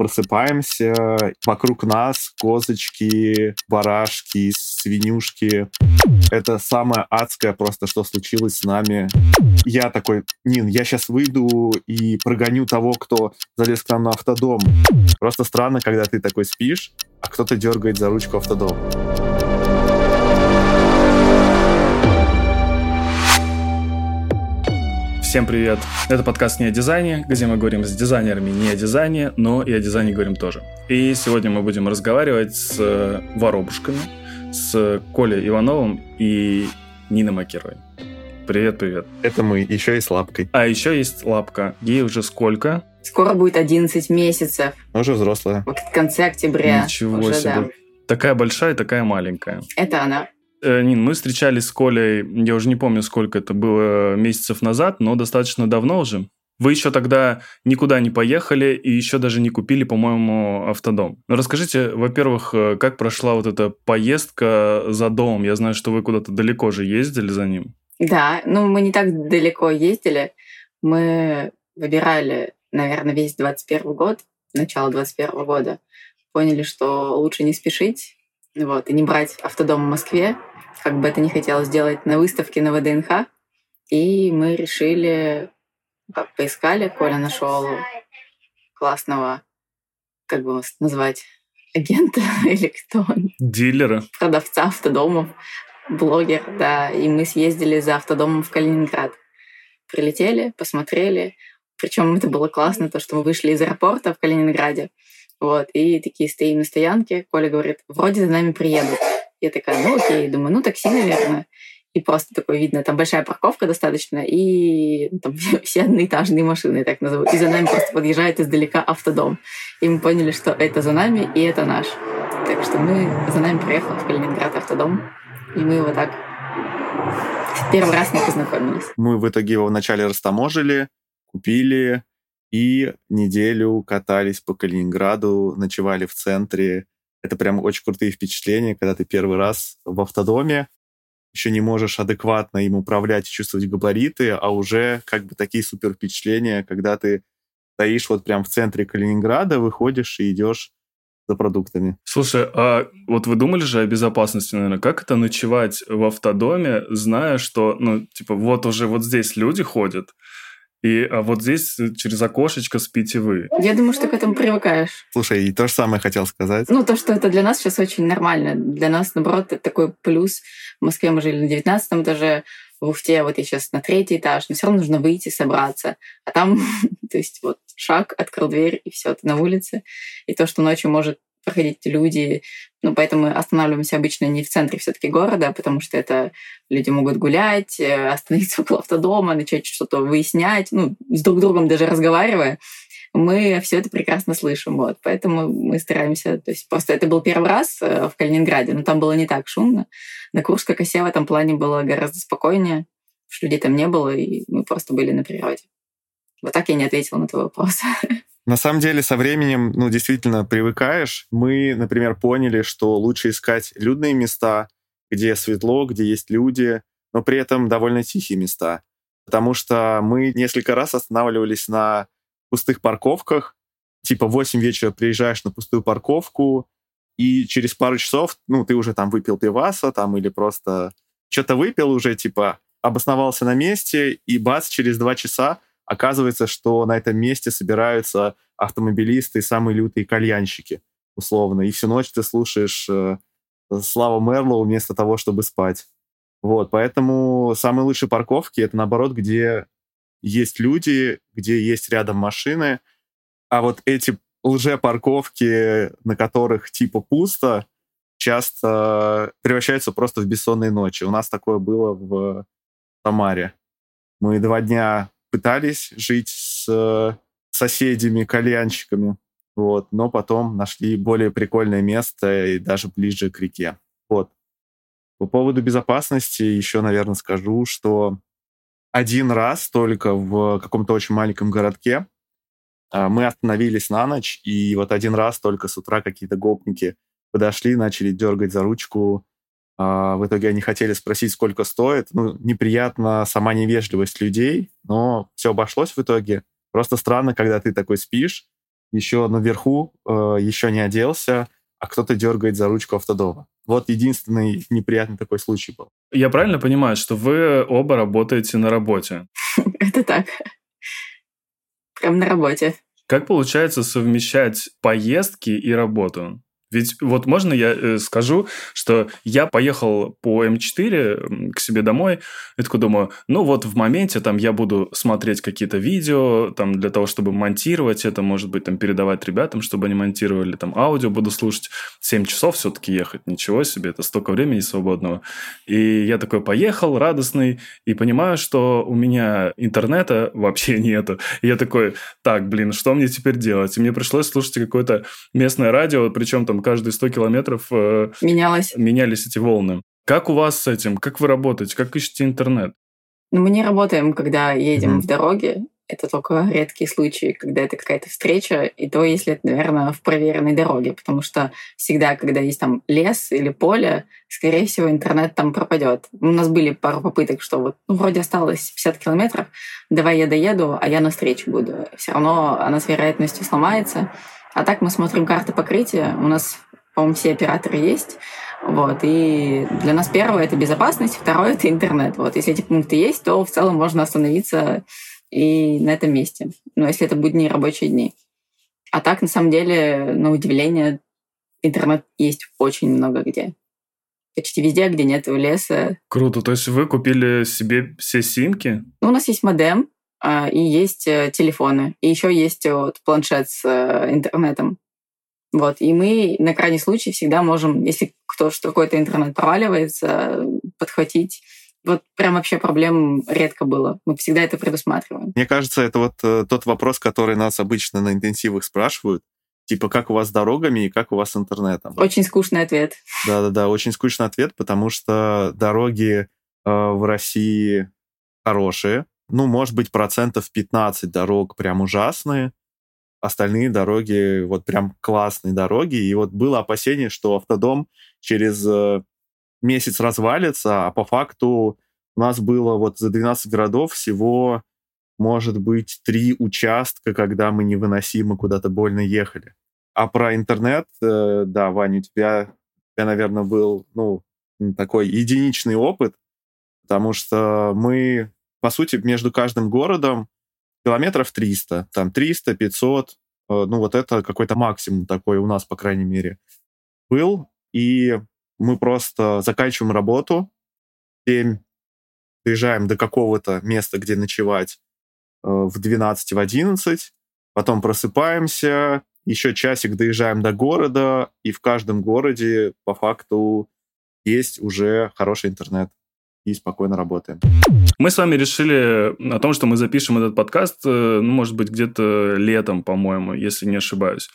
просыпаемся, вокруг нас козочки, барашки, свинюшки. Это самое адское просто, что случилось с нами. Я такой, Нин, я сейчас выйду и прогоню того, кто залез к нам на автодом. Просто странно, когда ты такой спишь, а кто-то дергает за ручку автодом. Всем привет! Это подкаст не о дизайне, где мы говорим с дизайнерами не о дизайне, но и о дизайне говорим тоже. И сегодня мы будем разговаривать с э, воробушками, с Колей Ивановым и Ниной Макеровой. Привет, привет. Это мы, еще и с лапкой. А еще есть лапка. Ей уже сколько? Скоро будет 11 месяцев. Уже взрослая. Вот в конце октября. Ничего уже, себе. Да. Такая большая, такая маленькая. Это она. Э, Нин, мы встречались с Колей, я уже не помню, сколько это было месяцев назад, но достаточно давно уже. Вы еще тогда никуда не поехали и еще даже не купили, по-моему, автодом. Но расскажите, во-первых, э, как прошла вот эта поездка за домом? Я знаю, что вы куда-то далеко же ездили за ним. Да, ну мы не так далеко ездили. Мы выбирали, наверное, весь 21 год, начало 21 года. Поняли, что лучше не спешить, вот, и не брать автодом в Москве, как бы это не хотелось сделать на выставке на ВДНХ. И мы решили, как поискали, Коля нашел классного, как бы вас назвать, агента или кто он? Дилера. Продавца автодомов, блогер, да. И мы съездили за автодомом в Калининград. Прилетели, посмотрели. Причем это было классно, то, что мы вышли из аэропорта в Калининграде. Вот, и такие стоим на стоянке. Коля говорит, вроде за нами приедут. Я такая, ну окей, думаю, ну такси, наверное. И просто такое видно, там большая парковка достаточно, и там все одноэтажные машины, так назову. И за нами просто подъезжает издалека автодом. И мы поняли, что это за нами, и это наш. Так что мы за нами приехал в Калининград автодом, и мы его так первый раз не познакомились. Мы в итоге его вначале растаможили, купили, и неделю катались по Калининграду, ночевали в центре. Это прям очень крутые впечатления, когда ты первый раз в автодоме, еще не можешь адекватно им управлять и чувствовать габариты, а уже как бы такие супер впечатления, когда ты стоишь вот прям в центре Калининграда, выходишь и идешь за продуктами. Слушай, а вот вы думали же о безопасности, наверное, как это ночевать в автодоме, зная, что, ну, типа, вот уже вот здесь люди ходят, и а вот здесь через окошечко спите вы. Я думаю, что к этому привыкаешь. Слушай, и то же самое хотел сказать. Ну, то, что это для нас сейчас очень нормально. Для нас, наоборот, это такой плюс. В Москве мы жили на девятнадцатом этаже, в Уфте вот я сейчас на третий этаж, но все равно нужно выйти, собраться. А там, то есть вот шаг, открыл дверь, и все, ты на улице. И то, что ночью может проходить люди. Ну, поэтому останавливаемся обычно не в центре все-таки города, потому что это люди могут гулять, э, остановиться около автодома, начать что-то выяснять, ну, с друг другом даже разговаривая. Мы все это прекрасно слышим, вот. Поэтому мы стараемся, то есть просто это был первый раз э, в Калининграде, но там было не так шумно. На Курской косе в этом плане было гораздо спокойнее, что людей там не было, и мы просто были на природе. Вот так я не ответила на твой вопрос. На самом деле, со временем, ну, действительно привыкаешь. Мы, например, поняли, что лучше искать людные места, где светло, где есть люди, но при этом довольно тихие места. Потому что мы несколько раз останавливались на пустых парковках. Типа в 8 вечера приезжаешь на пустую парковку, и через пару часов, ну, ты уже там выпил пиваса там или просто что-то выпил уже, типа обосновался на месте, и бац, через два часа оказывается, что на этом месте собираются автомобилисты и самые лютые кальянщики, условно. И всю ночь ты слушаешь э, Слава Мерлоу вместо того, чтобы спать. Вот, поэтому самые лучшие парковки — это, наоборот, где есть люди, где есть рядом машины, а вот эти лже-парковки, на которых типа пусто, часто превращаются просто в бессонные ночи. У нас такое было в Самаре. Мы два дня пытались жить с э, соседями, кальянщиками, вот, но потом нашли более прикольное место и даже ближе к реке. Вот. По поводу безопасности еще, наверное, скажу, что один раз только в каком-то очень маленьком городке а, мы остановились на ночь, и вот один раз только с утра какие-то гопники подошли, начали дергать за ручку в итоге они хотели спросить, сколько стоит. Ну, неприятно сама невежливость людей, но все обошлось в итоге. Просто странно, когда ты такой спишь, еще наверху, э, еще не оделся, а кто-то дергает за ручку автодома. Вот единственный неприятный такой случай был. Я правильно понимаю, что вы оба работаете на работе? Это так. Прям на работе. Как получается совмещать поездки и работу? Ведь вот можно я э, скажу, что я поехал по М4 к себе домой, и такой думаю, ну вот в моменте там я буду смотреть какие-то видео, там для того, чтобы монтировать это, может быть, там передавать ребятам, чтобы они монтировали, там аудио буду слушать. 7 часов все-таки ехать, ничего себе, это столько времени свободного. И я такой поехал, радостный, и понимаю, что у меня интернета вообще нету. И я такой, так, блин, что мне теперь делать? И мне пришлось слушать какое-то местное радио, причем там каждые 100 километров э, Менялось. менялись эти волны. Как у вас с этим? Как вы работаете? Как ищете интернет? Ну, мы не работаем, когда едем mm-hmm. в дороге. Это только редкие случаи, когда это какая-то встреча, и то, если это, наверное, в проверенной дороге, потому что всегда, когда есть там лес или поле, скорее всего, интернет там пропадет. У нас были пару попыток, что вот ну, вроде осталось 50 километров, давай я доеду, а я на встречу буду. Все равно она с вероятностью сломается. А так мы смотрим карты покрытия. У нас, по-моему, все операторы есть. Вот. И для нас первое — это безопасность, второе — это интернет. Вот. Если эти пункты есть, то в целом можно остановиться и на этом месте. Но если это будут не рабочие дни. А так, на самом деле, на удивление, интернет есть очень много где. Почти везде, где нет леса. Круто. То есть вы купили себе все симки? Ну, у нас есть модем, и есть э, телефоны, и еще есть э, вот планшет с э, интернетом. Вот. И мы на крайний случай всегда можем, если кто что какой-то интернет проваливается, подхватить. Вот прям вообще проблем редко было. Мы всегда это предусматриваем. Мне кажется, это вот тот вопрос, который нас обычно на интенсивах спрашивают. Типа, как у вас с дорогами и как у вас с интернетом? Очень скучный ответ. Да-да-да, очень скучный ответ, потому что дороги э, в России хорошие, ну, может быть, процентов 15 дорог прям ужасные, остальные дороги вот прям классные дороги. И вот было опасение, что автодом через э, месяц развалится, а по факту у нас было вот за 12 городов всего, может быть, три участка, когда мы невыносимо куда-то больно ехали. А про интернет, э, да, Ваня, у тебя, у тебя, наверное, был, ну, такой единичный опыт, потому что мы по сути, между каждым городом километров 300, там 300, 500, э, ну вот это какой-то максимум такой у нас, по крайней мере, был. И мы просто заканчиваем работу, 7 приезжаем до какого-то места, где ночевать э, в 12, в 11, потом просыпаемся, еще часик доезжаем до города, и в каждом городе по факту есть уже хороший интернет и спокойно работаем. Мы с вами решили о том, что мы запишем этот подкаст, э, ну, может быть, где-то летом, по-моему, если не ошибаюсь.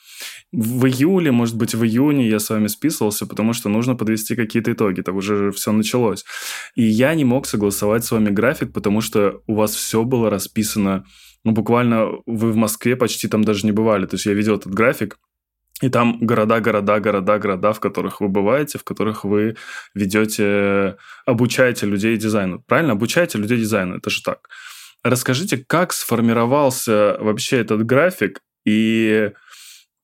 В июле, может быть, в июне я с вами списывался, потому что нужно подвести какие-то итоги, так уже все началось. И я не мог согласовать с вами график, потому что у вас все было расписано ну, буквально вы в Москве почти там даже не бывали. То есть я видел этот график, и там города, города, города, города, в которых вы бываете, в которых вы ведете, обучаете людей дизайну. Правильно? Обучаете людей дизайну. Это же так. Расскажите, как сформировался вообще этот график и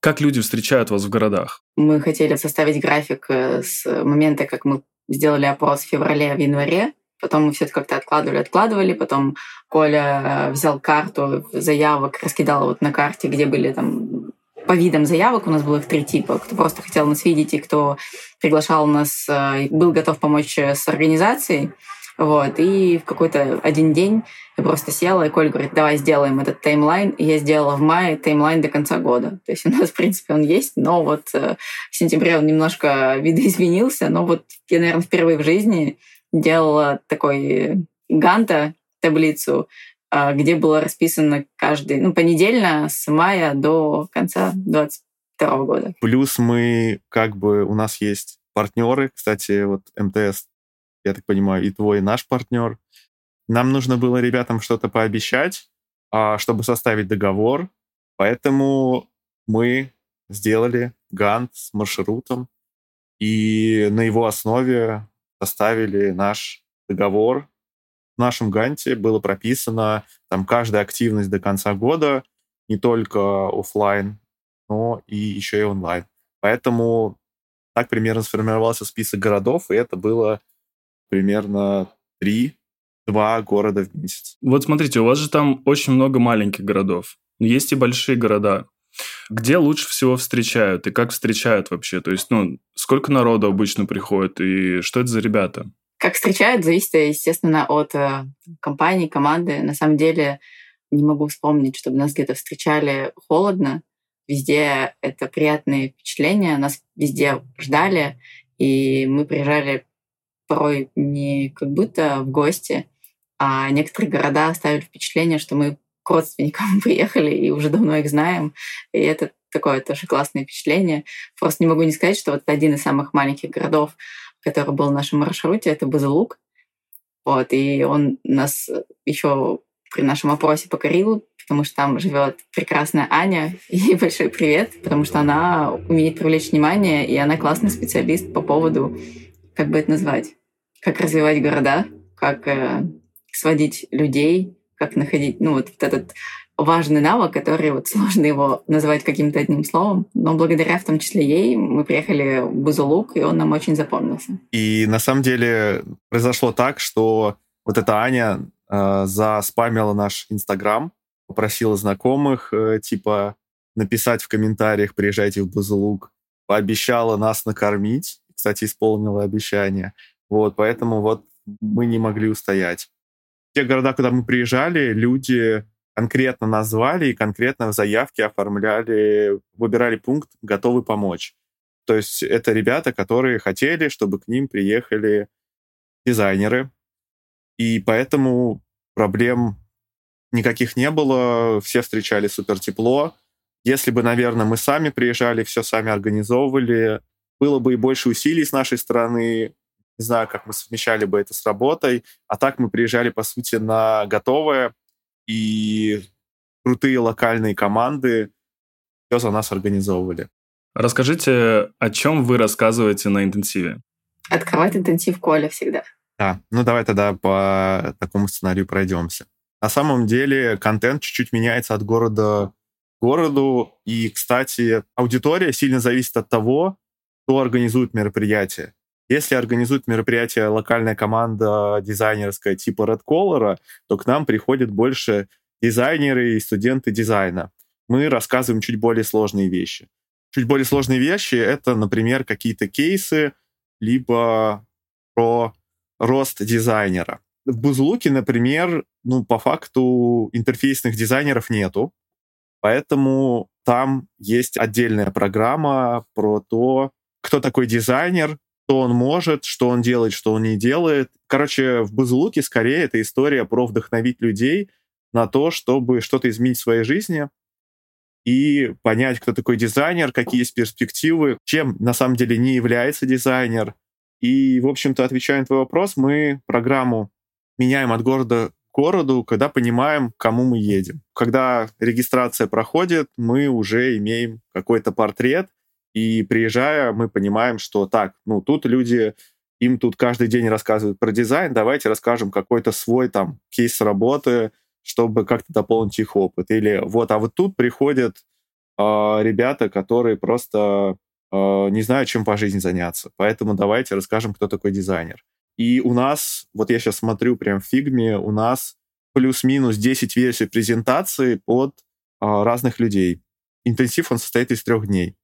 как люди встречают вас в городах? Мы хотели составить график э, с момента, как мы сделали опрос в феврале, в январе. Потом мы все это как-то откладывали, откладывали. Потом Коля э, взял карту заявок, раскидал вот на карте, где были там по видам заявок, у нас было их три типа. Кто просто хотел нас видеть и кто приглашал нас, э, был готов помочь э, с организацией. Вот. И в какой-то один день я просто села, и Коль говорит, давай сделаем этот таймлайн. И я сделала в мае таймлайн до конца года. То есть у нас, в принципе, он есть, но вот э, в сентябре он немножко видоизменился. Но вот я, наверное, впервые в жизни делала такой ганта таблицу, где было расписано каждый, ну, понедельно с мая до конца 22 года. Плюс мы, как бы, у нас есть партнеры, кстати, вот МТС, я так понимаю, и твой, и наш партнер. Нам нужно было ребятам что-то пообещать, а, чтобы составить договор, поэтому мы сделали гант с маршрутом, и на его основе составили наш договор, нашем Ганте было прописано там каждая активность до конца года, не только офлайн, но и еще и онлайн. Поэтому так примерно сформировался список городов, и это было примерно три, два города в месяц. Вот смотрите, у вас же там очень много маленьких городов. Есть и большие города. Где лучше всего встречают и как встречают вообще? То есть, ну, сколько народу обычно приходит и что это за ребята? Как встречают, зависит, естественно, от э, компании, команды. На самом деле, не могу вспомнить, чтобы нас где-то встречали холодно. Везде это приятные впечатления. Нас везде ждали, и мы приезжали порой не как будто в гости, а некоторые города оставили впечатление, что мы к родственникам приехали и уже давно их знаем. И это такое тоже классное впечатление. Просто не могу не сказать, что вот один из самых маленьких городов, который был в нашем маршруте, это Базалук. Вот, и он нас еще при нашем опросе покорил, потому что там живет прекрасная Аня. И большой привет, потому что она умеет привлечь внимание, и она классный специалист по поводу, как бы это назвать, как развивать города, как э, сводить людей, как находить, ну, вот, вот этот важный навык, который вот сложно его назвать каким-то одним словом, но благодаря в том числе ей мы приехали в Бузулук, и он нам очень запомнился. И на самом деле произошло так, что вот эта Аня э, заспамила наш Инстаграм, попросила знакомых, э, типа, написать в комментариях «приезжайте в Бузулук», пообещала нас накормить, кстати, исполнила обещание. Вот, поэтому вот мы не могли устоять те города, куда мы приезжали, люди конкретно назвали и конкретно в заявке оформляли, выбирали пункт «готовы помочь». То есть это ребята, которые хотели, чтобы к ним приехали дизайнеры, и поэтому проблем никаких не было, все встречали супер тепло. Если бы, наверное, мы сами приезжали, все сами организовывали, было бы и больше усилий с нашей стороны, не знаю, как мы совмещали бы это с работой. А так мы приезжали, по сути, на готовое, и крутые локальные команды все за нас организовывали. Расскажите, о чем вы рассказываете на интенсиве? Открывать интенсив Коля всегда. Да, ну давай тогда по такому сценарию пройдемся. На самом деле контент чуть-чуть меняется от города к городу. И, кстати, аудитория сильно зависит от того, кто организует мероприятие. Если организует мероприятие локальная команда дизайнерская типа Red Color, то к нам приходят больше дизайнеры и студенты дизайна. Мы рассказываем чуть более сложные вещи. Чуть более сложные вещи — это, например, какие-то кейсы, либо про рост дизайнера. В Бузлуке, например, ну, по факту интерфейсных дизайнеров нету, поэтому там есть отдельная программа про то, кто такой дизайнер, что он может, что он делает, что он не делает. Короче, в Бузулуке скорее это история про вдохновить людей на то, чтобы что-то изменить в своей жизни и понять, кто такой дизайнер, какие есть перспективы, чем на самом деле не является дизайнер. И, в общем-то, отвечая на твой вопрос, мы программу меняем от города к городу, когда понимаем, к кому мы едем. Когда регистрация проходит, мы уже имеем какой-то портрет, и приезжая, мы понимаем, что так, ну тут люди, им тут каждый день рассказывают про дизайн, давайте расскажем какой-то свой там кейс работы, чтобы как-то дополнить их опыт. Или вот, а вот тут приходят э, ребята, которые просто э, не знают, чем по жизни заняться. Поэтому давайте расскажем, кто такой дизайнер. И у нас, вот я сейчас смотрю прям в фигме, у нас плюс-минус 10 версий презентации под э, разных людей. Интенсив, он состоит из трех дней.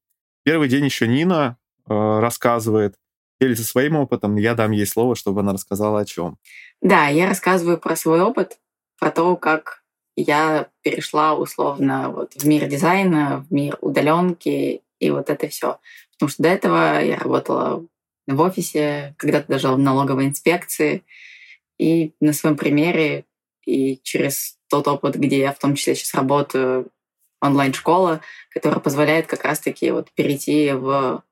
Первый день еще Нина э, рассказывает, делится своим опытом, я дам ей слово, чтобы она рассказала о чем. Да, я рассказываю про свой опыт, про то, как я перешла условно вот в мир дизайна, в мир удаленки и вот это все. Потому что до этого я работала в офисе, когда-то даже в налоговой инспекции. И на своем примере и через тот опыт, где я в том числе сейчас работаю, онлайн-школа, которая позволяет как раз-таки вот перейти в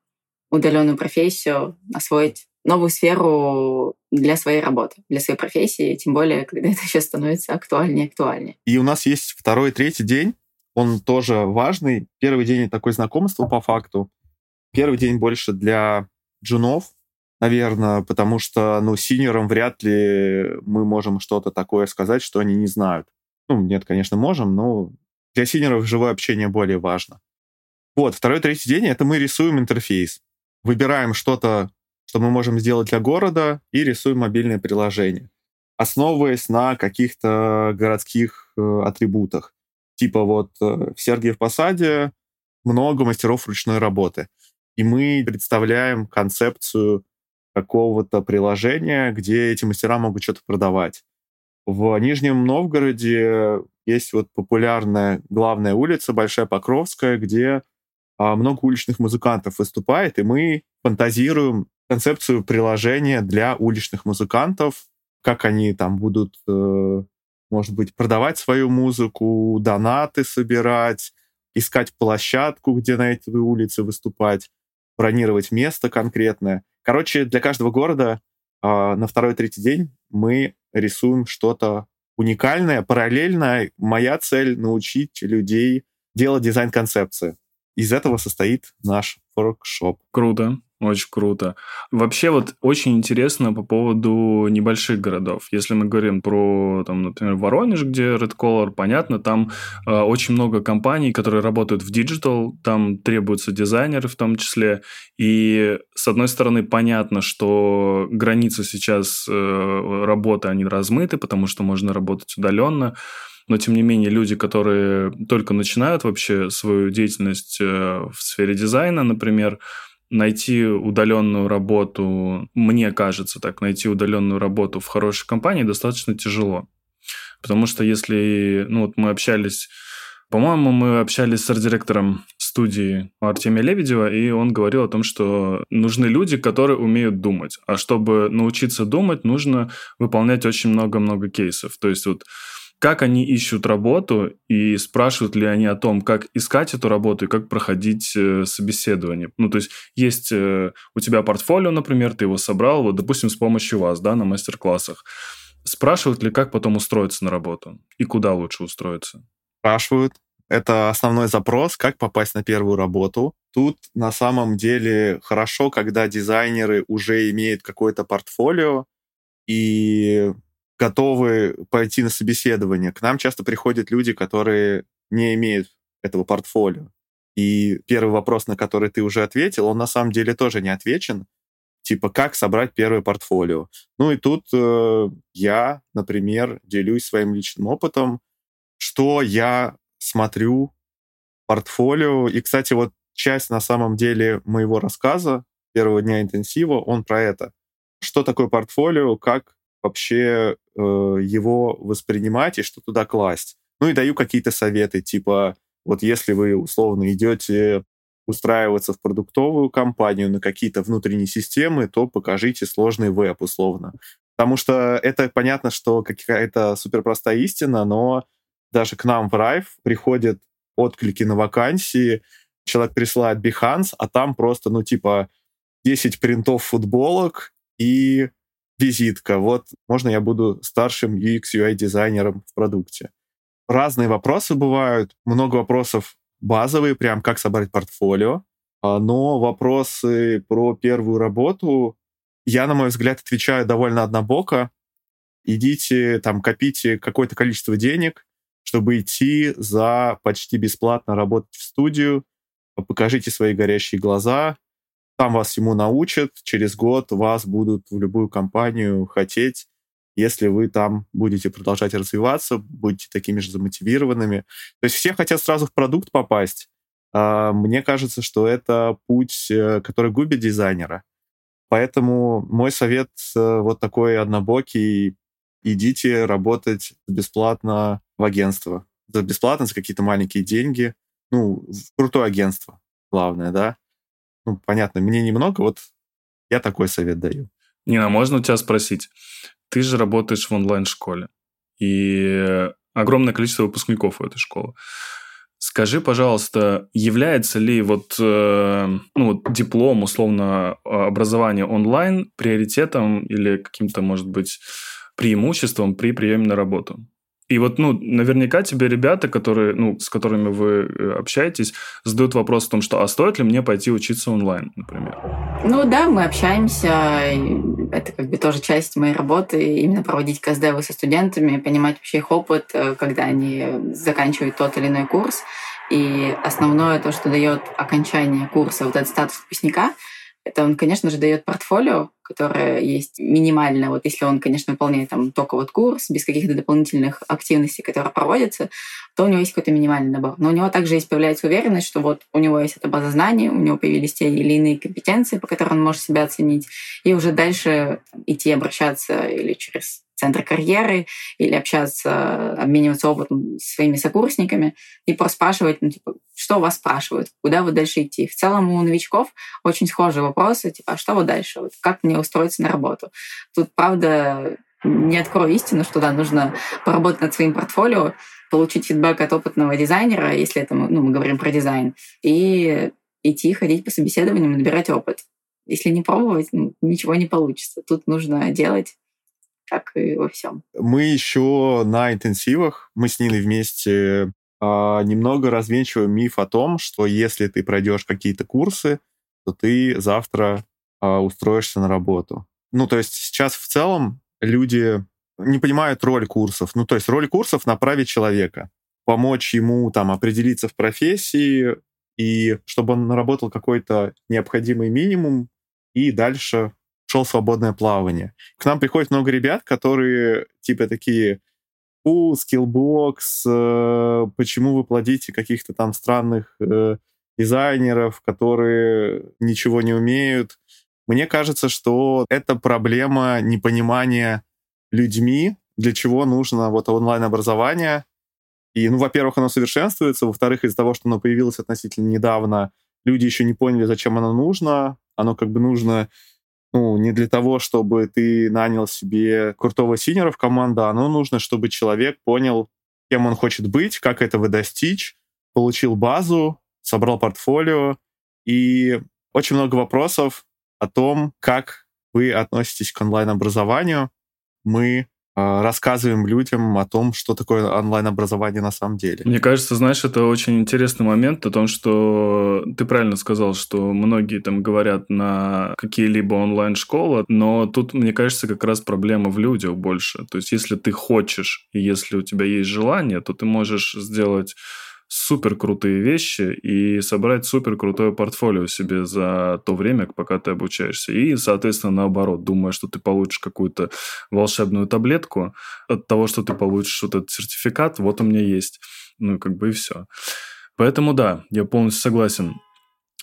удаленную профессию, освоить новую сферу для своей работы, для своей профессии, тем более, когда это сейчас становится актуальнее и актуальнее. И у нас есть второй, третий день, он тоже важный. Первый день такое знакомство по факту. Первый день больше для джунов, наверное, потому что, ну, синерам вряд ли мы можем что-то такое сказать, что они не знают. Ну, нет, конечно, можем, но для синеров живое общение более важно. Вот, второй, третий день — это мы рисуем интерфейс. Выбираем что-то, что мы можем сделать для города, и рисуем мобильное приложение, основываясь на каких-то городских э, атрибутах. Типа вот э, в Сергиев Посаде много мастеров ручной работы. И мы представляем концепцию какого-то приложения, где эти мастера могут что-то продавать. В Нижнем Новгороде есть вот популярная главная улица, Большая Покровская, где а, много уличных музыкантов выступает, и мы фантазируем концепцию приложения для уличных музыкантов, как они там будут, э, может быть, продавать свою музыку, донаты собирать, искать площадку, где на этой улице выступать, бронировать место конкретное. Короче, для каждого города э, на второй-третий день мы рисуем что-то уникальное. Параллельно моя цель — научить людей делать дизайн-концепции. Из этого состоит наш воркшоп. Круто. Очень круто. Вообще вот очень интересно по поводу небольших городов. Если мы говорим про, там, например, Воронеж, где Red Color, понятно, там э, очень много компаний, которые работают в digital, там требуются дизайнеры в том числе. И с одной стороны понятно, что границы сейчас э, работы, они размыты, потому что можно работать удаленно но тем не менее люди, которые только начинают вообще свою деятельность э, в сфере дизайна, например, найти удаленную работу, мне кажется так, найти удаленную работу в хорошей компании достаточно тяжело. Потому что если, ну вот мы общались, по-моему, мы общались с арт-директором студии Артемия Лебедева, и он говорил о том, что нужны люди, которые умеют думать. А чтобы научиться думать, нужно выполнять очень много-много кейсов. То есть вот как они ищут работу и спрашивают ли они о том, как искать эту работу и как проходить э, собеседование. Ну, то есть есть э, у тебя портфолио, например, ты его собрал, вот, допустим, с помощью вас, да, на мастер-классах. Спрашивают ли, как потом устроиться на работу и куда лучше устроиться? Спрашивают. Это основной запрос, как попасть на первую работу. Тут на самом деле хорошо, когда дизайнеры уже имеют какое-то портфолио, и готовы пойти на собеседование. К нам часто приходят люди, которые не имеют этого портфолио. И первый вопрос, на который ты уже ответил, он на самом деле тоже не отвечен. Типа, как собрать первое портфолио? Ну и тут э, я, например, делюсь своим личным опытом, что я смотрю портфолио. И, кстати, вот часть на самом деле моего рассказа первого дня интенсива, он про это. Что такое портфолио, как вообще э, его воспринимать и что туда класть. Ну и даю какие-то советы, типа, вот если вы условно идете устраиваться в продуктовую компанию на какие-то внутренние системы, то покажите сложный веб условно. Потому что это понятно, что какая-то суперпростая истина, но даже к нам в Райф приходят отклики на вакансии, человек присылает Behance, а там просто, ну, типа, 10 принтов футболок и визитка. Вот можно я буду старшим UX UI дизайнером в продукте. Разные вопросы бывают, много вопросов базовые, прям как собрать портфолио, а, но вопросы про первую работу я, на мой взгляд, отвечаю довольно однобоко. Идите, там, копите какое-то количество денег, чтобы идти за почти бесплатно работать в студию, покажите свои горящие глаза, там вас всему научат, через год вас будут в любую компанию хотеть, если вы там будете продолжать развиваться, будете такими же замотивированными. То есть все хотят сразу в продукт попасть. А мне кажется, что это путь, э, который губит дизайнера. Поэтому мой совет э, вот такой однобокий. Идите работать бесплатно в агентство. За бесплатно, за какие-то маленькие деньги. Ну, в крутое агентство, главное, да ну, понятно, мне немного, вот я такой совет даю. Нина, можно у тебя спросить? Ты же работаешь в онлайн-школе, и огромное количество выпускников у этой школы. Скажи, пожалуйста, является ли вот, э, ну, вот диплом, условно, образования онлайн приоритетом или каким-то, может быть, преимуществом при приеме на работу? И вот, ну, наверняка тебе ребята, которые, ну, с которыми вы э, общаетесь, задают вопрос о том, что, а стоит ли мне пойти учиться онлайн, например? Ну да, мы общаемся. Это как бы тоже часть моей работы, именно проводить КСДВ со студентами, понимать вообще их опыт, э, когда они заканчивают тот или иной курс. И основное то, что дает окончание курса, вот этот статус выпускника, это он, конечно же, дает портфолио, которое есть минимально. Вот если он, конечно, выполняет там только вот курс, без каких-то дополнительных активностей, которые проводятся, то у него есть какой-то минимальный набор. Но у него также есть появляется уверенность, что вот у него есть эта база знаний, у него появились те или иные компетенции, по которым он может себя оценить, и уже дальше идти обращаться или через центр карьеры или общаться, обмениваться опытом с своими сокурсниками и просто спрашивать, ну, типа, что вас спрашивают, куда вы дальше идти. В целом у новичков очень схожие вопросы, типа, а что вот дальше, вот как мне устроиться на работу. Тут, правда, не открою истину, что да, нужно поработать над своим портфолио, получить фидбэк от опытного дизайнера, если это ну, мы говорим про дизайн, и идти ходить по собеседованиям и набирать опыт. Если не пробовать, ну, ничего не получится. Тут нужно делать как и во всем. Мы еще на интенсивах, мы с Ниной вместе а, немного развенчиваем миф о том, что если ты пройдешь какие-то курсы, то ты завтра а, устроишься на работу. Ну, то есть сейчас в целом люди не понимают роль курсов. Ну, то есть роль курсов направить человека, помочь ему там определиться в профессии, и чтобы он наработал какой-то необходимый минимум, и дальше шел свободное плавание. К нам приходит много ребят, которые типа такие, у, Skillbox, э, почему вы плодите каких-то там странных э, дизайнеров, которые ничего не умеют. Мне кажется, что это проблема непонимания людьми, для чего нужно вот онлайн-образование. И, ну, во-первых, оно совершенствуется, во-вторых, из-за того, что оно появилось относительно недавно, люди еще не поняли, зачем оно нужно. Оно как бы нужно ну, не для того, чтобы ты нанял себе крутого синера в команду, а оно нужно, чтобы человек понял, кем он хочет быть, как этого достичь, получил базу, собрал портфолио, и очень много вопросов о том, как вы относитесь к онлайн-образованию. Мы рассказываем людям о том, что такое онлайн-образование на самом деле. Мне кажется, знаешь, это очень интересный момент о том, что ты правильно сказал, что многие там говорят на какие-либо онлайн-школы, но тут, мне кажется, как раз проблема в людях больше. То есть, если ты хочешь и если у тебя есть желание, то ты можешь сделать супер крутые вещи и собрать супер крутое портфолио себе за то время, пока ты обучаешься. И, соответственно, наоборот, думая, что ты получишь какую-то волшебную таблетку от того, что ты получишь вот этот сертификат, вот у меня есть. Ну, как бы и все. Поэтому да, я полностью согласен.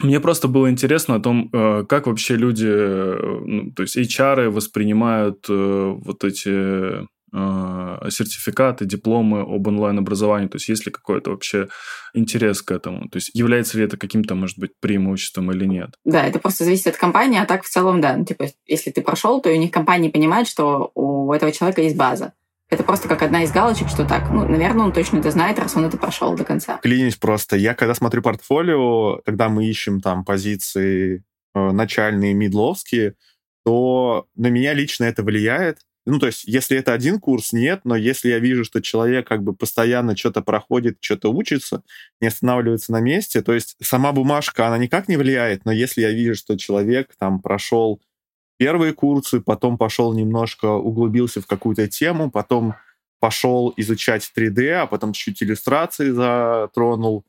Мне просто было интересно о том, э, как вообще люди, э, ну, то есть HR воспринимают э, вот эти сертификаты, дипломы об онлайн-образовании? То есть есть ли какой-то вообще интерес к этому? То есть является ли это каким-то, может быть, преимуществом или нет? Да, это просто зависит от компании, а так в целом, да. Ну, типа, если ты прошел, то у них компания понимает, что у этого человека есть база. Это просто как одна из галочек, что так, ну, наверное, он точно это знает, раз он это прошел до конца. Клянусь просто, я когда смотрю портфолио, когда мы ищем там позиции э, начальные, мидловские, то на меня лично это влияет. Ну, то есть, если это один курс, нет, но если я вижу, что человек как бы постоянно что-то проходит, что-то учится, не останавливается на месте, то есть сама бумажка, она никак не влияет, но если я вижу, что человек там прошел первые курсы, потом пошел немножко, углубился в какую-то тему, потом пошел изучать 3D, а потом чуть-чуть иллюстрации затронул,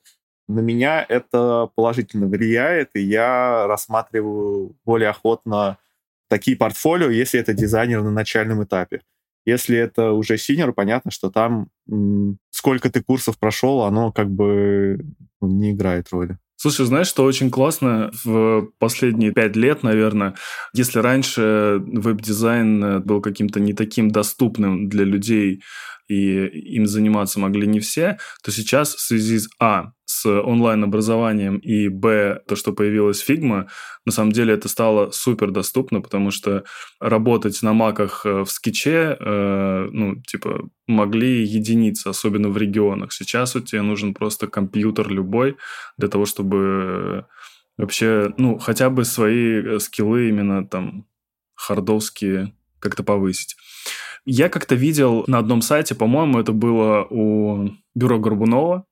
на меня это положительно влияет, и я рассматриваю более охотно такие портфолио, если это дизайнер на начальном этапе. Если это уже senior, понятно, что там сколько ты курсов прошел, оно как бы ну, не играет роли. Слушай, знаешь, что очень классно в последние пять лет, наверное, если раньше веб-дизайн был каким-то не таким доступным для людей, и им заниматься могли не все, то сейчас в связи с А, с онлайн-образованием и Б, то, что появилась Figma, на самом деле это стало супер доступно, потому что работать на маках э, в скетче, э, ну, типа, могли единицы, особенно в регионах. Сейчас у тебя нужен просто компьютер любой для того, чтобы вообще, ну, хотя бы свои э, скиллы именно там хардовские как-то повысить. Я как-то видел на одном сайте, по-моему, это было у бюро Горбунова,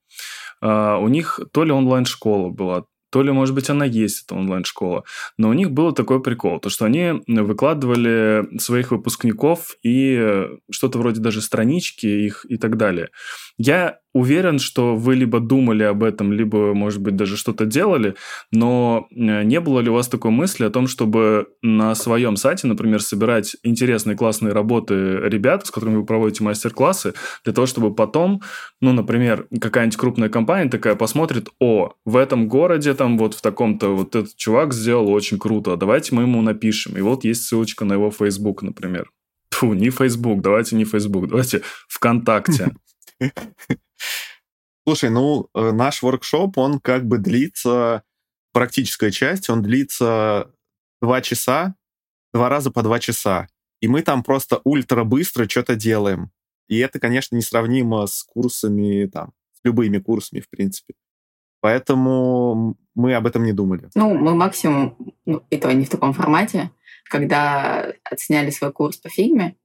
Uh, у них то ли онлайн-школа была, то ли, может быть, она есть, эта онлайн-школа. Но у них был такой прикол, то что они выкладывали своих выпускников и что-то вроде даже странички их и так далее. Я уверен, что вы либо думали об этом, либо, может быть, даже что-то делали, но э, не было ли у вас такой мысли о том, чтобы на своем сайте, например, собирать интересные, классные работы ребят, с которыми вы проводите мастер-классы, для того, чтобы потом, ну, например, какая-нибудь крупная компания такая посмотрит, о, в этом городе там вот в таком-то вот этот чувак сделал очень круто, давайте мы ему напишем. И вот есть ссылочка на его Facebook, например. Фу, не Facebook, давайте не Facebook, давайте ВКонтакте. Слушай, ну, э, наш воркшоп, он как бы длится, практическая часть, он длится два часа, два раза по два часа. И мы там просто ультра быстро что-то делаем. И это, конечно, несравнимо с курсами, там, с любыми курсами, в принципе. Поэтому мы об этом не думали. Ну, мы максимум, ну, и то не в таком формате, когда отсняли свой курс по фильме,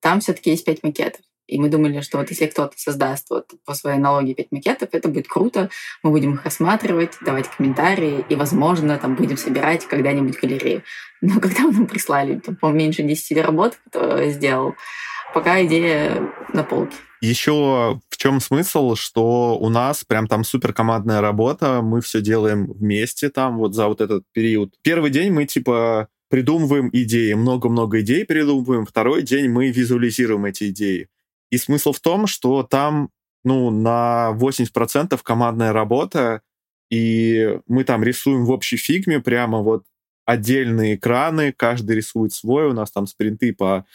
там все-таки есть пять макетов. И мы думали, что вот если кто-то создаст вот по своей аналогии пять макетов, это будет круто, мы будем их рассматривать, давать комментарии, и, возможно, там будем собирать когда-нибудь галерею. Но когда нам прислали, там, по меньше 10 работ, кто сделал, пока идея на полке. Еще в чем смысл, что у нас прям там супер командная работа, мы все делаем вместе там вот за вот этот период. Первый день мы типа придумываем идеи, много-много идей придумываем, второй день мы визуализируем эти идеи. И смысл в том, что там ну, на 80% командная работа, и мы там рисуем в общей фигме прямо вот отдельные экраны, каждый рисует свой, у нас там спринты по,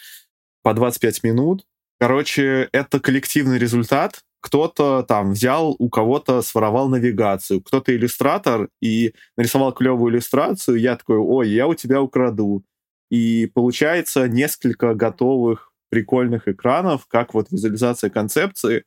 по 25 минут. Короче, это коллективный результат. Кто-то там взял, у кого-то своровал навигацию, кто-то иллюстратор и нарисовал клевую иллюстрацию, я такой, ой, я у тебя украду. И получается несколько готовых прикольных экранов, как вот визуализация концепции.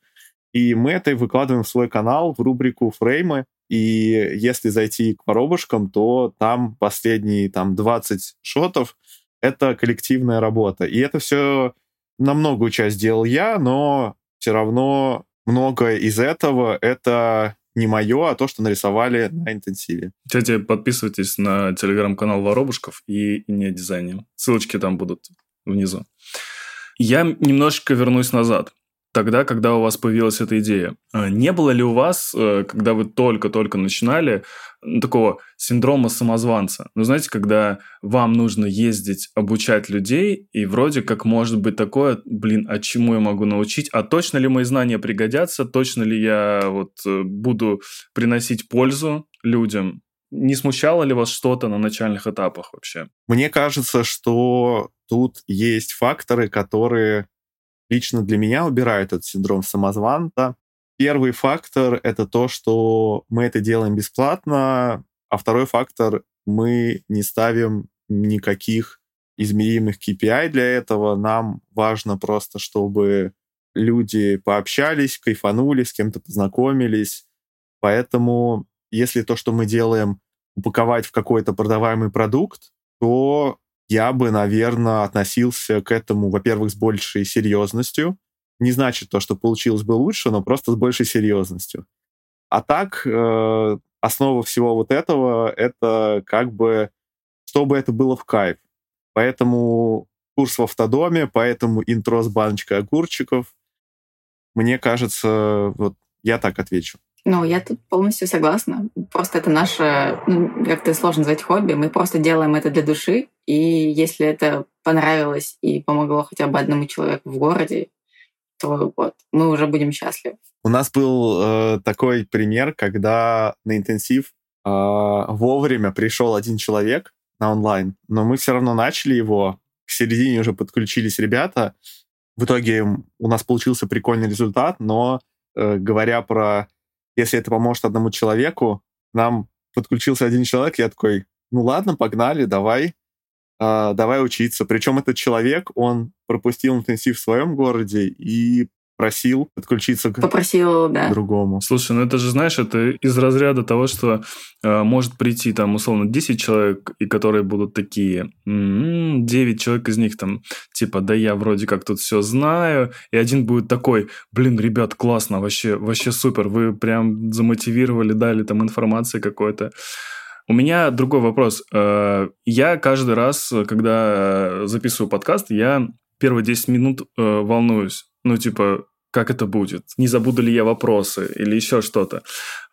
И мы это выкладываем в свой канал, в рубрику «Фреймы». И если зайти к воробушкам, то там последние там 20 шотов — это коллективная работа. И это все на многую часть делал я, но все равно многое из этого — это не мое, а то, что нарисовали на интенсиве. Кстати, подписывайтесь на телеграм-канал Воробушков и не дизайне. Ссылочки там будут внизу. Я немножечко вернусь назад. Тогда, когда у вас появилась эта идея, а, не было ли у вас, э, когда вы только-только начинали, такого синдрома самозванца? Ну, знаете, когда вам нужно ездить, обучать людей, и вроде как может быть такое, блин, а чему я могу научить? А точно ли мои знания пригодятся? Точно ли я вот э, буду приносить пользу людям? Не смущало ли вас что-то на начальных этапах вообще? Мне кажется, что тут есть факторы, которые лично для меня убирают этот синдром самозванца. Первый фактор — это то, что мы это делаем бесплатно, а второй фактор — мы не ставим никаких измеримых KPI для этого. Нам важно просто, чтобы люди пообщались, кайфанули, с кем-то познакомились. Поэтому если то, что мы делаем, упаковать в какой-то продаваемый продукт, то я бы, наверное, относился к этому, во-первых, с большей серьезностью. Не значит то, что получилось бы лучше, но просто с большей серьезностью. А так, э, основа всего вот этого — это как бы, чтобы это было в кайф. Поэтому курс в автодоме, поэтому интро с баночкой огурчиков. Мне кажется, вот я так отвечу. Ну, я тут полностью согласна. Просто это наше, ну, как-то сложно назвать хобби. Мы просто делаем это для души. И если это понравилось и помогло хотя бы одному человеку в городе, то вот, мы уже будем счастливы. У нас был э, такой пример, когда на интенсив э, вовремя пришел один человек на онлайн, но мы все равно начали его, к середине уже подключились ребята. В итоге у нас получился прикольный результат, но э, говоря про если это поможет одному человеку, нам подключился один человек, я такой, ну ладно, погнали, давай, э, давай учиться. Причем этот человек, он пропустил интенсив в своем городе и просил подключиться к Попросил, да. другому. Слушай, ну это же, знаешь, это из разряда того, что э, может прийти там, условно, 10 человек, и которые будут такие, м-м, 9 человек из них там, типа, да я вроде как тут все знаю, и один будет такой, блин, ребят, классно, вообще, вообще супер, вы прям замотивировали, дали там информации какой-то. У меня другой вопрос. Э, я каждый раз, когда записываю подкаст, я первые 10 минут э, волнуюсь ну, типа, как это будет, не забуду ли я вопросы или еще что-то.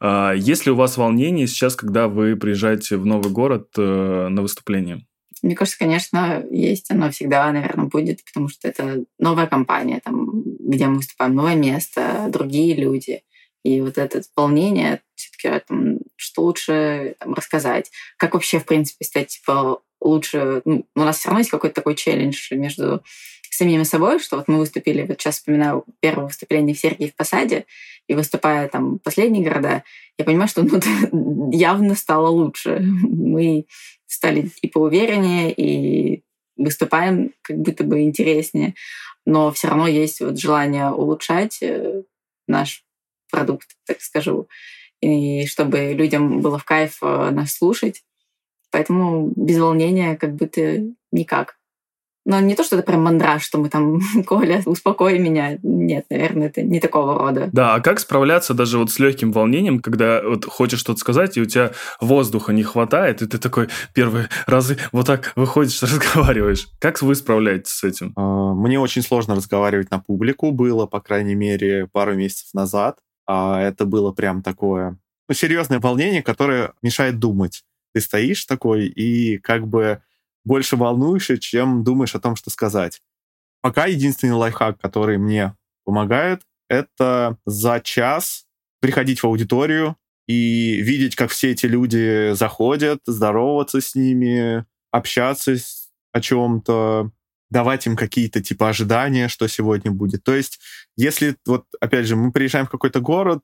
А, есть ли у вас волнение сейчас, когда вы приезжаете в новый город э, на выступление? Мне кажется, конечно, есть. Оно всегда, наверное, будет, потому что это новая компания, там, где мы выступаем, новое место, другие люди. И вот это волнение, все-таки что лучше там, рассказать, как вообще, в принципе, стать типа лучше. Ну, у нас все равно есть какой-то такой челлендж между самими собой, что вот мы выступили, вот сейчас вспоминаю первое выступление в Сергии в Посаде, и выступая там последние города, я понимаю, что ну, явно стало лучше. Мы стали и поувереннее, и выступаем как будто бы интереснее, но все равно есть вот желание улучшать э, наш продукт, так скажу, и чтобы людям было в кайф э, нас слушать. Поэтому без волнения как будто никак. Но не то, что это прям мандраж, что мы там, Коля, успокой меня. Нет, наверное, это не такого рода. Да, а как справляться даже вот с легким волнением, когда вот хочешь что-то сказать, и у тебя воздуха не хватает, и ты такой первые разы вот так выходишь, разговариваешь. Как вы справляетесь с этим? А, мне очень сложно разговаривать на публику. Было, по крайней мере, пару месяцев назад. А это было прям такое ну, серьезное волнение, которое мешает думать. Ты стоишь такой и как бы больше волнуешься, чем думаешь о том, что сказать. Пока единственный лайфхак, который мне помогает, это за час приходить в аудиторию и видеть, как все эти люди заходят, здороваться с ними, общаться о чем-то, давать им какие-то типа ожидания, что сегодня будет. То есть, если вот, опять же, мы приезжаем в какой-то город,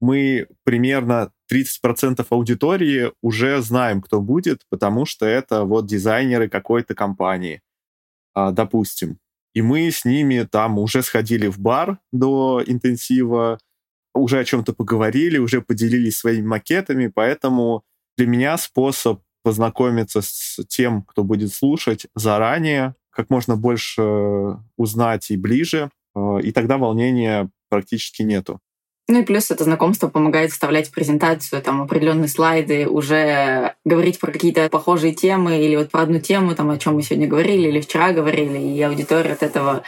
мы примерно 30% аудитории уже знаем, кто будет, потому что это вот дизайнеры какой-то компании, а, допустим. И мы с ними там уже сходили в бар до интенсива, уже о чем-то поговорили, уже поделились своими макетами, поэтому для меня способ познакомиться с тем, кто будет слушать заранее, как можно больше узнать и ближе, а, и тогда волнения практически нету. Ну и плюс это знакомство помогает вставлять в презентацию там определенные слайды, уже говорить про какие-то похожие темы или вот про одну тему, там, о чем мы сегодня говорили или вчера говорили, и аудитория от этого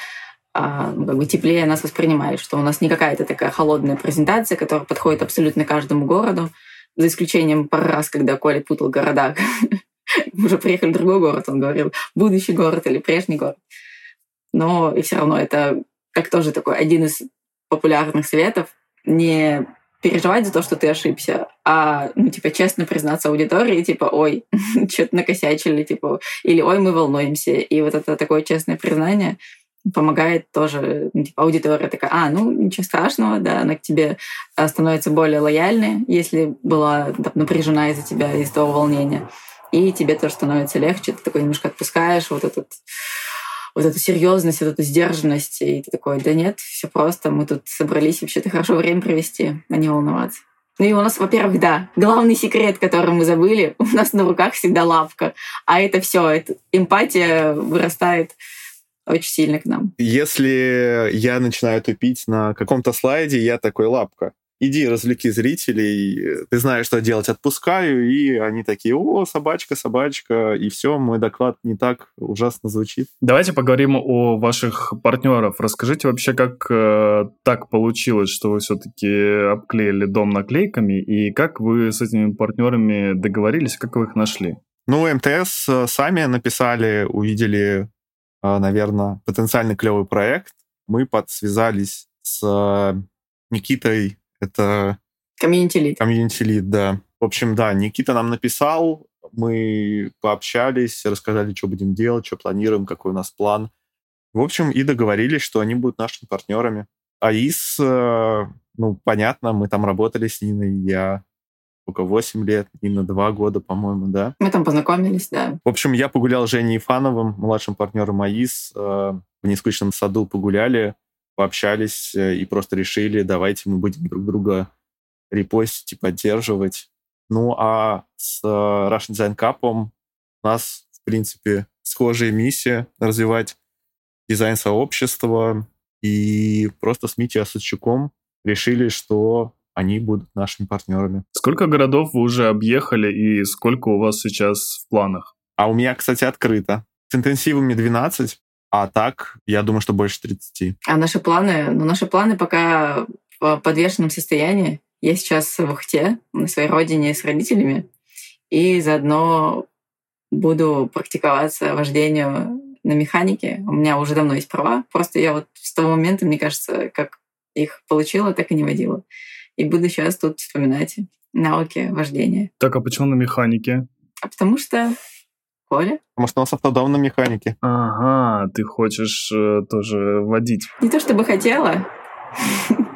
а, ну, как бы теплее нас воспринимает, что у нас не какая-то такая холодная презентация, которая подходит абсолютно каждому городу, за исключением пару раз, когда Коля путал города. Мы уже приехали в другой город, он говорил, будущий город или прежний город. Но и все равно это как тоже такой один из популярных советов, не переживать за то, что ты ошибся, а, ну, типа, честно признаться аудитории, типа, ой, что-то накосячили, типа, или ой, мы волнуемся. И вот это такое честное признание помогает тоже, ну, типа, аудитория такая, а, ну, ничего страшного, да, она к тебе а, становится более лояльной, если была там, напряжена из-за тебя, из-за того волнения. И тебе тоже становится легче, ты такой немножко отпускаешь вот этот вот эту серьезность, вот эту сдержанность. И ты такой, да нет, все просто, мы тут собрались вообще-то хорошо время провести, а не волноваться. Ну и у нас, во-первых, да, главный секрет, который мы забыли, у нас на руках всегда лапка. А это все, это эмпатия вырастает очень сильно к нам. Если я начинаю тупить на каком-то слайде, я такой лапка иди развлеки зрителей, ты знаешь, что делать, отпускаю, и они такие, о, собачка, собачка, и все, мой доклад не так ужасно звучит. Давайте поговорим о ваших партнеров. Расскажите вообще, как э, так получилось, что вы все-таки обклеили дом наклейками, и как вы с этими партнерами договорились, как вы их нашли? Ну, МТС э, сами написали, увидели, э, наверное, потенциально клевый проект. Мы подсвязались с э, Никитой это... Community lead. Community lead, да. В общем, да, Никита нам написал, мы пообщались, рассказали, что будем делать, что планируем, какой у нас план. В общем, и договорились, что они будут нашими партнерами. АИС, э, ну, понятно, мы там работали с Ниной, я сколько, 8 лет, Нина 2 года, по-моему, да? Мы там познакомились, да. В общем, я погулял с Женей Ифановым, младшим партнером АИС, э, в нескучном саду погуляли, пообщались э, и просто решили, давайте мы будем друг друга репостить и поддерживать. Ну, а с э, Russian Design Cup у нас, в принципе, схожая миссия развивать дизайн сообщества. И просто с Митей Осадчуком решили, что они будут нашими партнерами. Сколько городов вы уже объехали и сколько у вас сейчас в планах? А у меня, кстати, открыто. С интенсивами 12, А так, я думаю, что больше 30. А наши планы? Ну, наши планы пока в подвешенном состоянии. Я сейчас в Ухте, на своей родине с родителями, и заодно буду практиковаться вождению на механике. У меня уже давно есть права. Просто я вот с того момента, мне кажется, как их получила, так и не водила. И буду сейчас тут вспоминать навыки вождения. Так, а почему на механике? А потому что Коля. Потому что у нас автодом на механике. Ага, ты хочешь э, тоже водить. Не то чтобы хотела.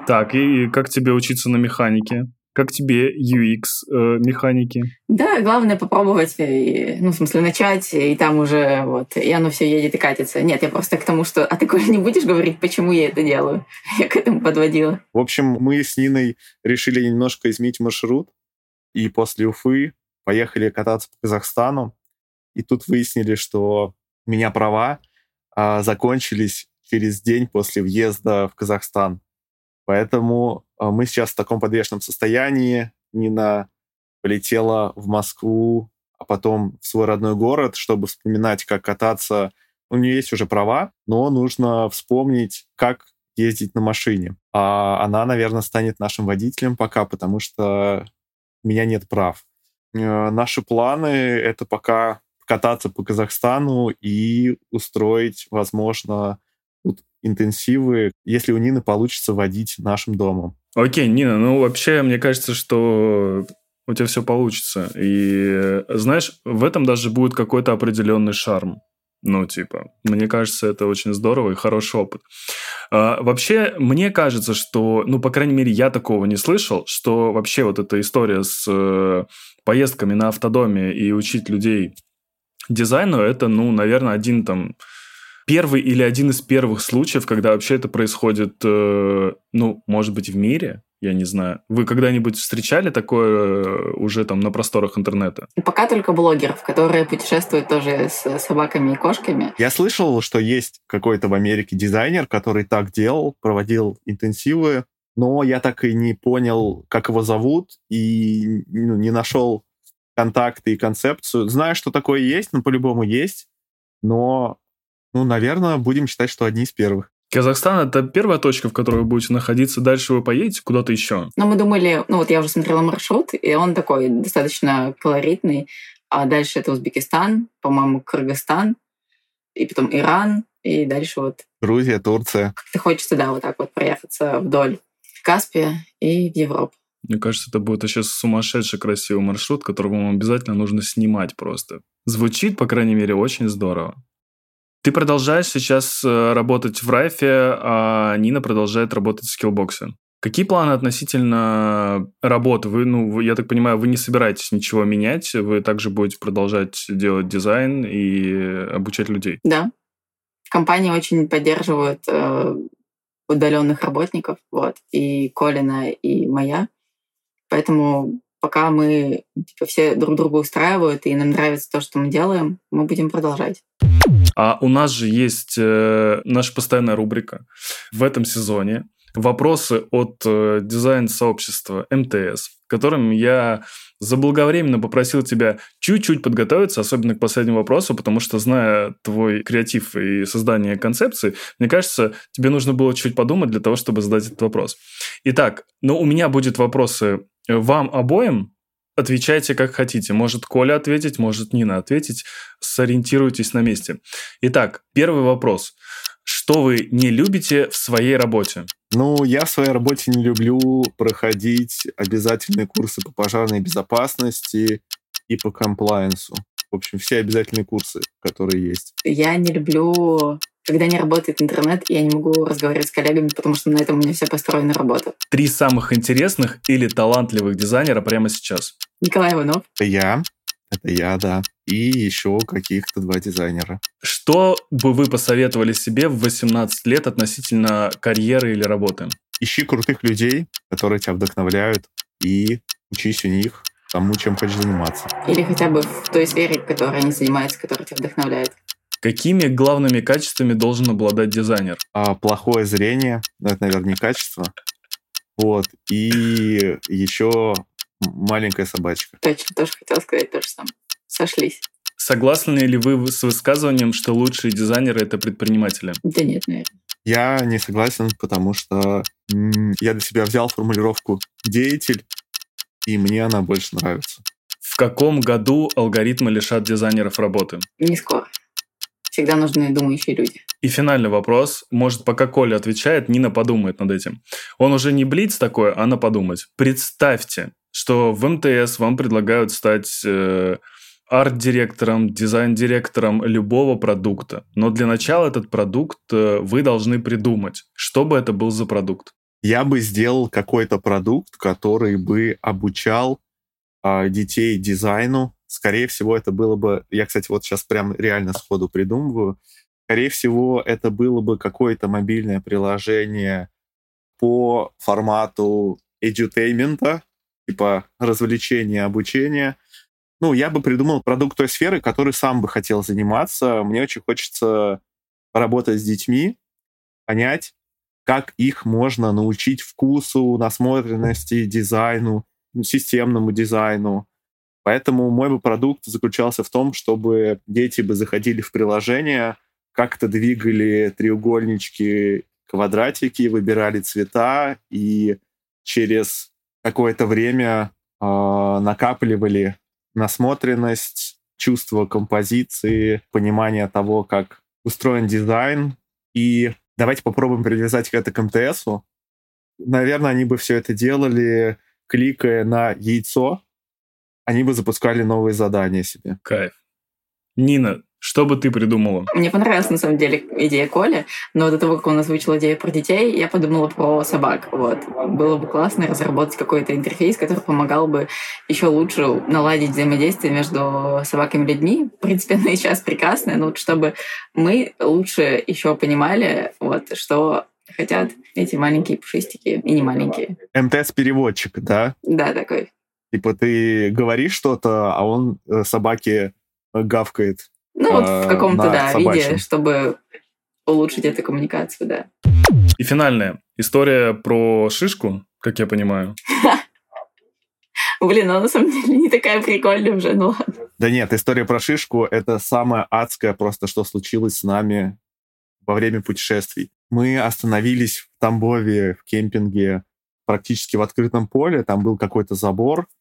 Так, и как тебе учиться на механике? Как тебе UX э, механики? Да, главное попробовать, и, ну, в смысле, начать, и там уже вот, и оно все едет и катится. Нет, я просто к тому, что... А ты, Коля, не будешь говорить, почему я это делаю? Я к этому подводила. В общем, мы с Ниной решили немножко изменить маршрут, и после Уфы поехали кататься по Казахстану, и тут выяснили, что у меня права а, закончились через день после въезда в Казахстан. Поэтому а, мы сейчас в таком подвешенном состоянии. Нина полетела в Москву, а потом в свой родной город, чтобы вспоминать, как кататься. У нее есть уже права, но нужно вспомнить, как ездить на машине. А она, наверное, станет нашим водителем пока, потому что у меня нет прав. Э, наши планы — это пока кататься по Казахстану и устроить, возможно, интенсивы, если у Нины получится водить нашим домом. Окей, Нина, ну вообще, мне кажется, что у тебя все получится. И знаешь, в этом даже будет какой-то определенный шарм. Ну, типа, мне кажется, это очень здорово и хороший опыт. А, вообще, мне кажется, что, ну, по крайней мере, я такого не слышал, что вообще вот эта история с э, поездками на автодоме и учить людей дизайну, это, ну, наверное, один там первый или один из первых случаев, когда вообще это происходит, э, ну, может быть, в мире, я не знаю. Вы когда-нибудь встречали такое э, уже там на просторах интернета? Пока только блогеров, которые путешествуют тоже с собаками и кошками. Я слышал, что есть какой-то в Америке дизайнер, который так делал, проводил интенсивы, но я так и не понял, как его зовут, и ну, не нашел контакты и концепцию. Знаю, что такое есть, ну, по-любому есть, но ну, наверное, будем считать, что одни из первых. Казахстан — это первая точка, в которой вы будете находиться. Дальше вы поедете куда-то еще? Ну, мы думали... Ну, вот я уже смотрела маршрут, и он такой достаточно колоритный. А дальше это Узбекистан, по-моему, Кыргызстан, и потом Иран, и дальше вот... Грузия, Турция. Как-то хочется, да, вот так вот проехаться вдоль Каспия и в Европу. Мне кажется, это будет сейчас сумасшедший красивый маршрут, который вам обязательно нужно снимать просто. Звучит, по крайней мере, очень здорово. Ты продолжаешь сейчас э, работать в Райфе, а Нина продолжает работать в скиллбоксе. Какие планы относительно работы? Вы, ну, я так понимаю, вы не собираетесь ничего менять, вы также будете продолжать делать дизайн и обучать людей? Да. Компании очень поддерживают э, удаленных работников, вот, и Колина, и моя. Поэтому пока мы типа, все друг друга устраивают, и нам нравится то, что мы делаем, мы будем продолжать. А у нас же есть э, наша постоянная рубрика в этом сезоне вопросы от э, дизайн-сообщества МТС, которым я заблаговременно попросил тебя чуть-чуть подготовиться, особенно к последнему вопросу, потому что, зная твой креатив и создание концепции, мне кажется, тебе нужно было чуть подумать для того, чтобы задать этот вопрос. Итак, ну, у меня будут вопросы вам обоим, отвечайте как хотите. Может Коля ответить, может Нина ответить. Сориентируйтесь на месте. Итак, первый вопрос. Что вы не любите в своей работе? Ну, я в своей работе не люблю проходить обязательные курсы по пожарной безопасности и по комплайенсу. В общем, все обязательные курсы, которые есть. Я не люблю когда не работает интернет, я не могу разговаривать с коллегами, потому что на этом у меня вся построена работа. Три самых интересных или талантливых дизайнера прямо сейчас. Николай Иванов. Это я. Это я, да. И еще каких-то два дизайнера. Что бы вы посоветовали себе в 18 лет относительно карьеры или работы? Ищи крутых людей, которые тебя вдохновляют, и учись у них тому, чем хочешь заниматься. Или хотя бы в той сфере, которой они занимаются, которая тебя вдохновляет. Какими главными качествами должен обладать дизайнер? А, плохое зрение, это, наверное, не качество. Вот. И еще маленькая собачка. Точно, тоже хотела сказать то же самое. Сошлись. Согласны ли вы с высказыванием, что лучшие дизайнеры — это предприниматели? Да нет, наверное. Я не согласен, потому что я для себя взял формулировку «деятель», и мне она больше нравится. В каком году алгоритмы лишат дизайнеров работы? Не скоро. Всегда нужны думающие люди. И финальный вопрос. Может, пока Коля отвечает, Нина подумает над этим. Он уже не блиц такой, а на подумать. Представьте, что в МТС вам предлагают стать э, арт-директором, дизайн-директором любого продукта. Но для начала этот продукт э, вы должны придумать. Что бы это был за продукт? Я бы сделал какой-то продукт, который бы обучал э, детей дизайну. Скорее всего, это было бы... Я, кстати, вот сейчас прям реально сходу придумываю. Скорее всего, это было бы какое-то мобильное приложение по формату edutainment, типа развлечения, обучения, ну, я бы придумал продукт той сферы, которой сам бы хотел заниматься. Мне очень хочется поработать с детьми, понять, как их можно научить вкусу, насмотренности, дизайну, ну, системному дизайну. Поэтому мой бы продукт заключался в том, чтобы дети бы заходили в приложение, как-то двигали треугольнички, квадратики, выбирали цвета и через какое-то время э, накапливали насмотренность, чувство композиции, понимание того, как устроен дизайн. И давайте попробуем привязать это к МТСу. Наверное, они бы все это делали, кликая на яйцо, они бы запускали новые задания себе. Кайф. Нина, что бы ты придумала? Мне понравилась, на самом деле, идея Коли, но до того, как он озвучил идею про детей, я подумала про собак. Вот. Было бы классно разработать какой-то интерфейс, который помогал бы еще лучше наладить взаимодействие между собаками и людьми. В принципе, оно и сейчас прекрасное, но вот чтобы мы лучше еще понимали, вот, что хотят эти маленькие пушистики и не маленькие. МТС-переводчик, да? Да, такой. Типа ты говоришь что-то, а он э, собаке гавкает. Ну, вот в каком-то, да, виде, чтобы улучшить эту коммуникацию, да. И финальная история про шишку, как я понимаю. Блин, она на самом деле не такая прикольная уже, ну ладно. Да нет, история про шишку — это самое адское просто, что случилось с нами во время путешествий. Мы остановились в Тамбове, в кемпинге, практически в открытом поле. Там был какой-то забор, а,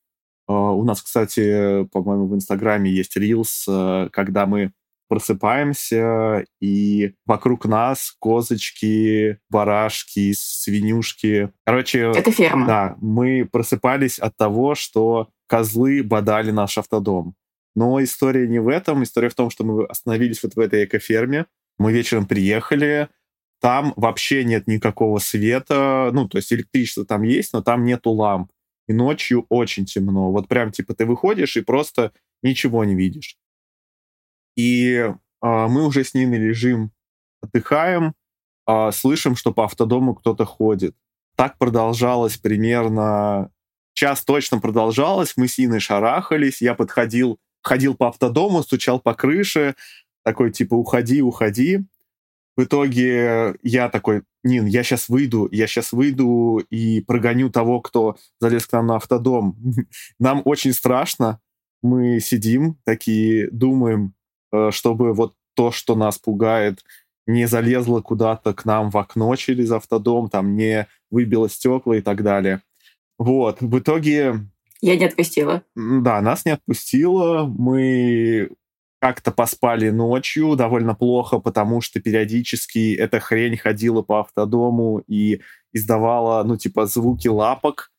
у нас, кстати, по-моему, в Инстаграме есть рилс, э, когда мы просыпаемся, и вокруг нас козочки, барашки, свинюшки. Короче... Это ферма. Да, мы просыпались от того, что козлы бодали наш автодом. Но история не в этом. История в том, что мы остановились вот в этой экоферме. Мы вечером приехали, там вообще нет никакого света. Ну, то есть электричество там есть, но там нету ламп и ночью очень темно. Вот прям типа ты выходишь и просто ничего не видишь. И э, мы уже с Ниной лежим, отдыхаем, э, слышим, что по автодому кто-то ходит. Так продолжалось примерно час точно продолжалось. Мы с Ниной шарахались, я подходил, ходил по автодому, стучал по крыше, такой типа уходи, уходи. В итоге я такой, Нин, я сейчас выйду, я сейчас выйду и прогоню того, кто залез к нам на автодом. Нам очень страшно. Мы сидим такие, думаем, э, чтобы вот то, что нас пугает, не залезло куда-то к нам в окно через автодом, там не выбило стекла и так далее. Вот, в итоге... Я не отпустила. Да, нас не отпустила. Мы как-то поспали ночью довольно плохо, потому что периодически эта хрень ходила по автодому и издавала, ну, типа, звуки лапок.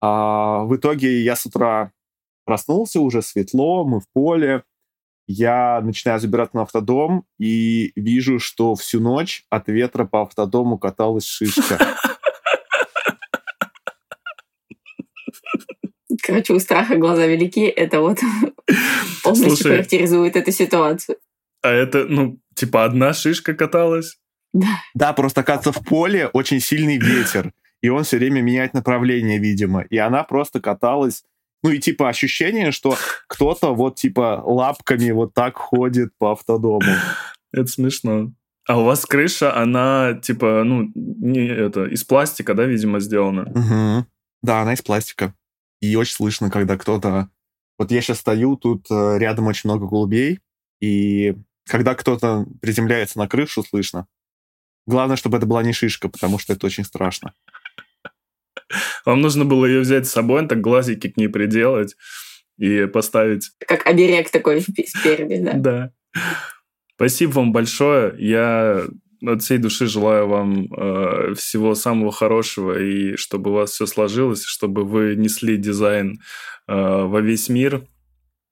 А, в итоге я с утра проснулся, уже светло, мы в поле. Я начинаю забираться на автодом и вижу, что всю ночь от ветра по автодому каталась шишка. Короче, у страха глаза велики. Это вот полностью Слушай, характеризует эту ситуацию. А это, ну, типа одна шишка каталась? Да. Да, просто, оказывается, в поле очень сильный ветер, и он все время меняет направление, видимо. И она просто каталась ну и типа ощущение, что кто-то вот типа лапками вот так ходит по автодому. Это смешно. А у вас крыша, она типа, ну, не это, из пластика, да, видимо, сделана? Угу. Да, она из пластика. И очень слышно, когда кто-то Вот я сейчас стою, тут э, рядом очень много голубей, и когда кто-то приземляется на крышу, слышно. Главное, чтобы это была не шишка, потому что это очень страшно. Вам нужно было ее взять с собой, так глазики к ней приделать и поставить. Как оберег такой спереди, да. Да. Спасибо вам большое. Я от всей души желаю вам э, всего самого хорошего и чтобы у вас все сложилось, чтобы вы несли дизайн э, во весь мир.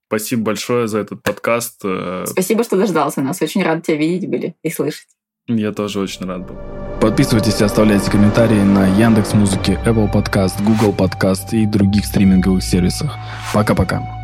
Спасибо большое за этот подкаст. Э. Спасибо, что дождался нас. Очень рад тебя видеть были и слышать. Я тоже очень рад был. Подписывайтесь и оставляйте комментарии на Яндекс Музыке, Apple Podcast, Google Podcast и других стриминговых сервисах. Пока-пока.